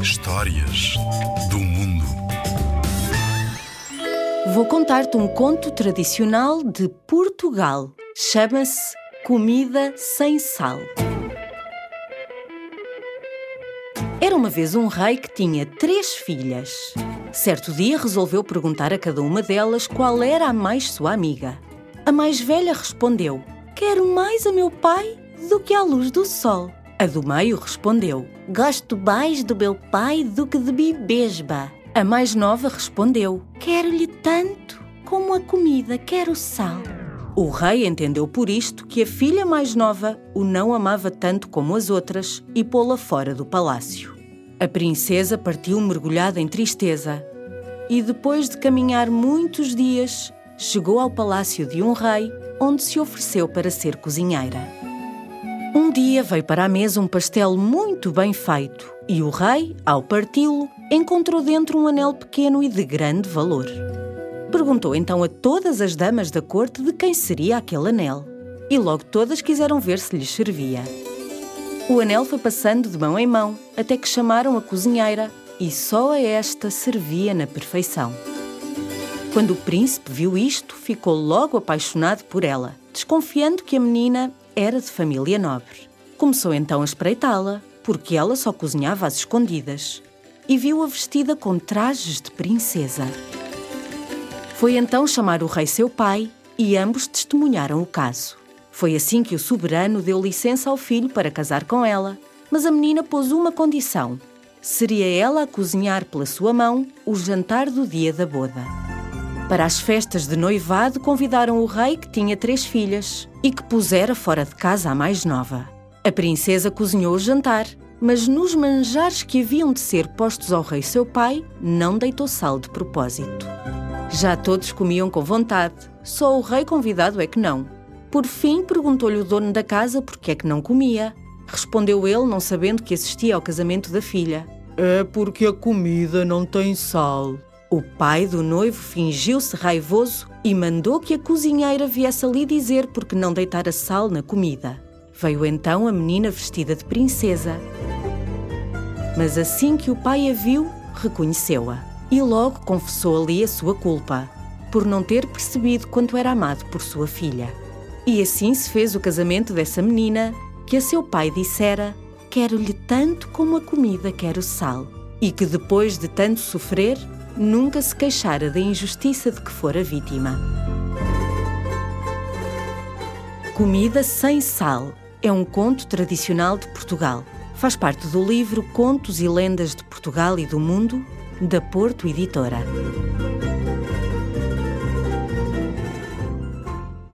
Histórias do mundo. Vou contar-te um conto tradicional de Portugal. Chama-se Comida Sem Sal. Era uma vez um rei que tinha três filhas. Certo dia resolveu perguntar a cada uma delas qual era a mais sua amiga. A mais velha respondeu: Quero mais a meu pai do que a luz do sol. A do meio respondeu: Gosto mais do meu pai do que de mim mesma. A mais nova respondeu: Quero-lhe tanto como a comida quer o sal. O rei entendeu por isto que a filha mais nova o não amava tanto como as outras e pô-la fora do palácio. A princesa partiu mergulhada em tristeza e, depois de caminhar muitos dias, chegou ao palácio de um rei, onde se ofereceu para ser cozinheira. Um dia veio para a mesa um pastel muito bem feito e o rei, ao parti-lo, encontrou dentro um anel pequeno e de grande valor. Perguntou então a todas as damas da corte de quem seria aquele anel e logo todas quiseram ver se lhes servia. O anel foi passando de mão em mão até que chamaram a cozinheira e só a esta servia na perfeição. Quando o príncipe viu isto, ficou logo apaixonado por ela, desconfiando que a menina era de família nobre. Começou então a espreitá-la, porque ela só cozinhava às escondidas, e viu-a vestida com trajes de princesa. Foi então chamar o rei seu pai e ambos testemunharam o caso. Foi assim que o soberano deu licença ao filho para casar com ela, mas a menina pôs uma condição: seria ela a cozinhar pela sua mão o jantar do dia da boda. Para as festas de noivado, convidaram o rei, que tinha três filhas e que pusera fora de casa a mais nova. A princesa cozinhou o jantar, mas nos manjares que haviam de ser postos ao rei seu pai, não deitou sal de propósito. Já todos comiam com vontade, só o rei convidado é que não. Por fim, perguntou-lhe o dono da casa por que é que não comia. Respondeu ele, não sabendo que assistia ao casamento da filha. É porque a comida não tem sal. O pai do noivo fingiu-se raivoso e mandou que a cozinheira viesse ali dizer porque não deitara sal na comida. Veio então a menina vestida de princesa. Mas assim que o pai a viu, reconheceu-a e logo confessou ali a sua culpa, por não ter percebido quanto era amado por sua filha. E assim se fez o casamento dessa menina, que a seu pai dissera: Quero-lhe tanto como a comida quer o sal, e que depois de tanto sofrer, nunca se queixara da injustiça de que fora vítima. Comida sem sal é um conto tradicional de Portugal. Faz parte do livro Contos e Lendas de Portugal e do Mundo, da Porto Editora.